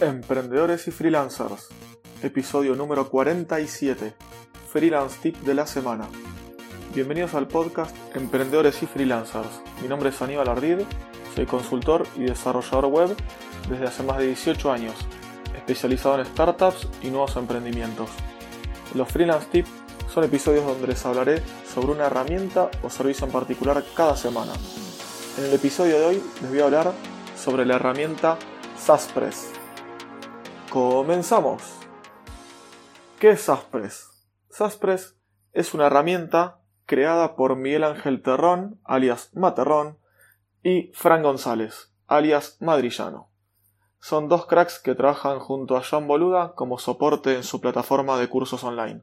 Emprendedores y freelancers, episodio número 47, Freelance Tip de la semana. Bienvenidos al podcast Emprendedores y Freelancers. Mi nombre es Aníbal Ardid, soy consultor y desarrollador web desde hace más de 18 años, especializado en startups y nuevos emprendimientos. Los Freelance Tips son episodios donde les hablaré sobre una herramienta o servicio en particular cada semana. En el episodio de hoy les voy a hablar sobre la herramienta SASPress. Comenzamos. ¿Qué es SASPress? SASPress es una herramienta creada por Miguel Ángel Terrón, alias Materrón, y Fran González, alias Madrillano. Son dos cracks que trabajan junto a John Boluda como soporte en su plataforma de cursos online.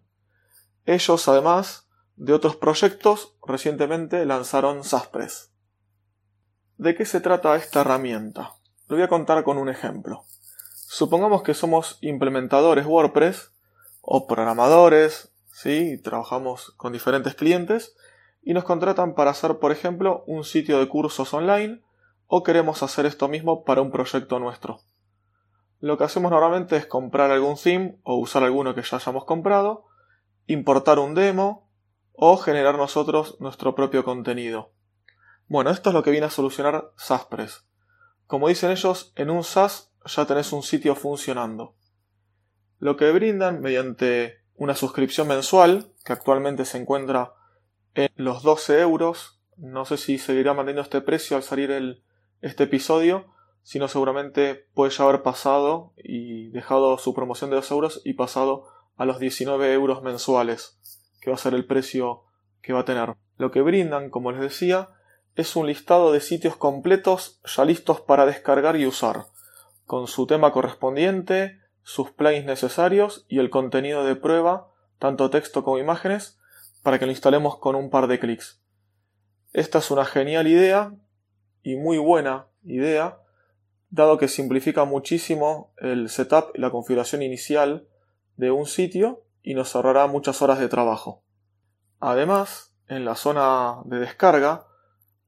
Ellos, además de otros proyectos, recientemente lanzaron SASPress. ¿De qué se trata esta herramienta? Lo voy a contar con un ejemplo. Supongamos que somos implementadores WordPress o programadores, ¿sí? trabajamos con diferentes clientes y nos contratan para hacer, por ejemplo, un sitio de cursos online o queremos hacer esto mismo para un proyecto nuestro. Lo que hacemos normalmente es comprar algún theme o usar alguno que ya hayamos comprado, importar un demo o generar nosotros nuestro propio contenido. Bueno, esto es lo que viene a solucionar SASPress. Como dicen ellos, en un SaaS ya tenés un sitio funcionando. Lo que brindan mediante una suscripción mensual, que actualmente se encuentra en los 12 euros, no sé si seguirá manteniendo este precio al salir el, este episodio, sino seguramente puede ya haber pasado y dejado su promoción de 2 euros y pasado a los 19 euros mensuales, que va a ser el precio que va a tener. Lo que brindan, como les decía, es un listado de sitios completos ya listos para descargar y usar con su tema correspondiente, sus plugins necesarios y el contenido de prueba, tanto texto como imágenes, para que lo instalemos con un par de clics. Esta es una genial idea y muy buena idea, dado que simplifica muchísimo el setup y la configuración inicial de un sitio y nos ahorrará muchas horas de trabajo. Además, en la zona de descarga,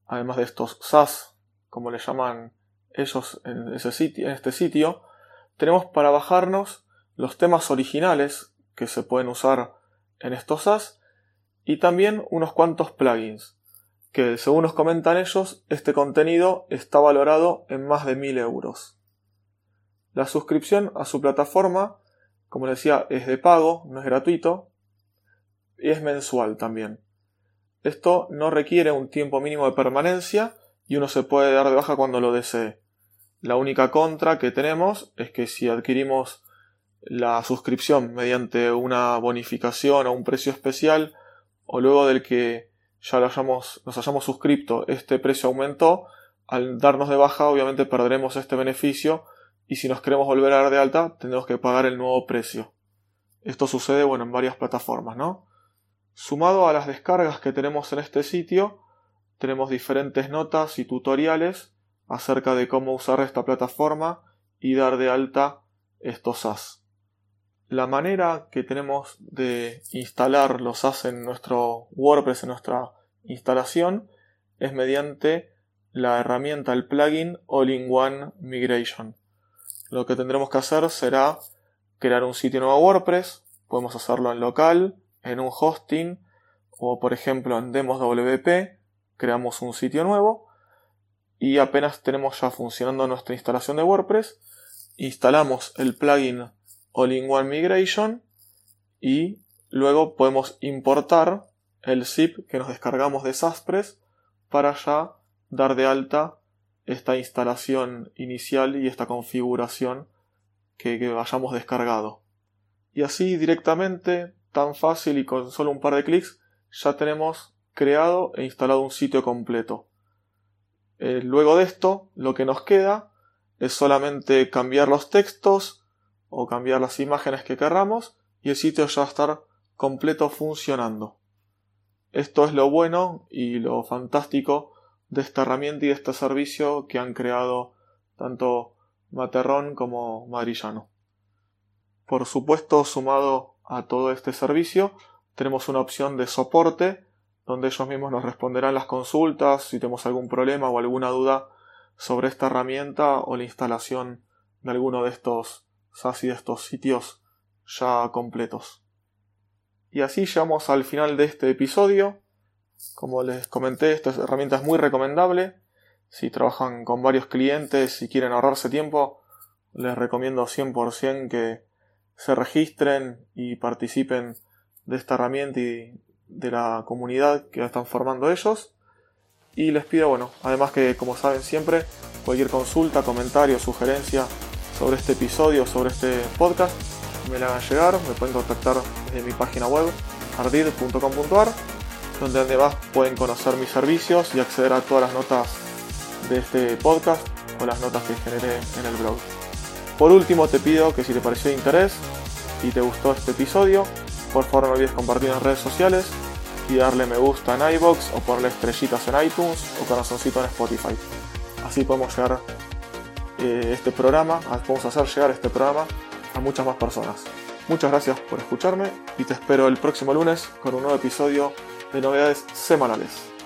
además de estos SAS, como le llaman ellos en, ese sitio, en este sitio, tenemos para bajarnos los temas originales que se pueden usar en estos SaaS y también unos cuantos plugins que según nos comentan ellos este contenido está valorado en más de 1000 euros. La suscripción a su plataforma, como les decía, es de pago, no es gratuito y es mensual también. Esto no requiere un tiempo mínimo de permanencia y uno se puede dar de baja cuando lo desee. La única contra que tenemos es que si adquirimos la suscripción mediante una bonificación o un precio especial, o luego del que ya nos hayamos suscrito, este precio aumentó, al darnos de baja obviamente perderemos este beneficio y si nos queremos volver a dar de alta tendremos que pagar el nuevo precio. Esto sucede bueno en varias plataformas, ¿no? Sumado a las descargas que tenemos en este sitio, tenemos diferentes notas y tutoriales acerca de cómo usar esta plataforma y dar de alta estos SaaS. La manera que tenemos de instalar los SaaS en nuestro WordPress, en nuestra instalación, es mediante la herramienta, el plugin All-in-One Migration. Lo que tendremos que hacer será crear un sitio nuevo WordPress, podemos hacerlo en local, en un hosting o por ejemplo en Demos WP creamos un sitio nuevo y apenas tenemos ya funcionando nuestra instalación de WordPress, instalamos el plugin All-in-One Migration y luego podemos importar el zip que nos descargamos de Saspress para ya dar de alta esta instalación inicial y esta configuración que, que hayamos descargado. Y así directamente, tan fácil y con solo un par de clics, ya tenemos creado e instalado un sitio completo. Eh, luego de esto, lo que nos queda es solamente cambiar los textos o cambiar las imágenes que querramos y el sitio ya va a estar completo funcionando. Esto es lo bueno y lo fantástico de esta herramienta y de este servicio que han creado tanto Materrón como Madrillano. Por supuesto, sumado a todo este servicio, tenemos una opción de soporte donde ellos mismos nos responderán las consultas si tenemos algún problema o alguna duda sobre esta herramienta o la instalación de alguno de estos de estos sitios ya completos. Y así llegamos al final de este episodio. Como les comenté, esta herramienta es muy recomendable. Si trabajan con varios clientes y quieren ahorrarse tiempo, les recomiendo 100% que se registren y participen de esta herramienta y de la comunidad que están formando ellos. Y les pido, bueno, además que como saben siempre, cualquier consulta, comentario, sugerencia sobre este episodio, sobre este podcast, me la hagan llegar, me pueden contactar desde mi página web ardid.com.ar, donde además pueden conocer mis servicios y acceder a todas las notas de este podcast o las notas que generé en el blog. Por último, te pido que si te pareció de interés y te gustó este episodio, por favor no olvides compartir en redes sociales y darle me gusta en iBox o ponerle estrellitas en iTunes o corazoncito en Spotify. Así podemos llegar eh, este programa, podemos hacer llegar este programa a muchas más personas. Muchas gracias por escucharme y te espero el próximo lunes con un nuevo episodio de novedades semanales.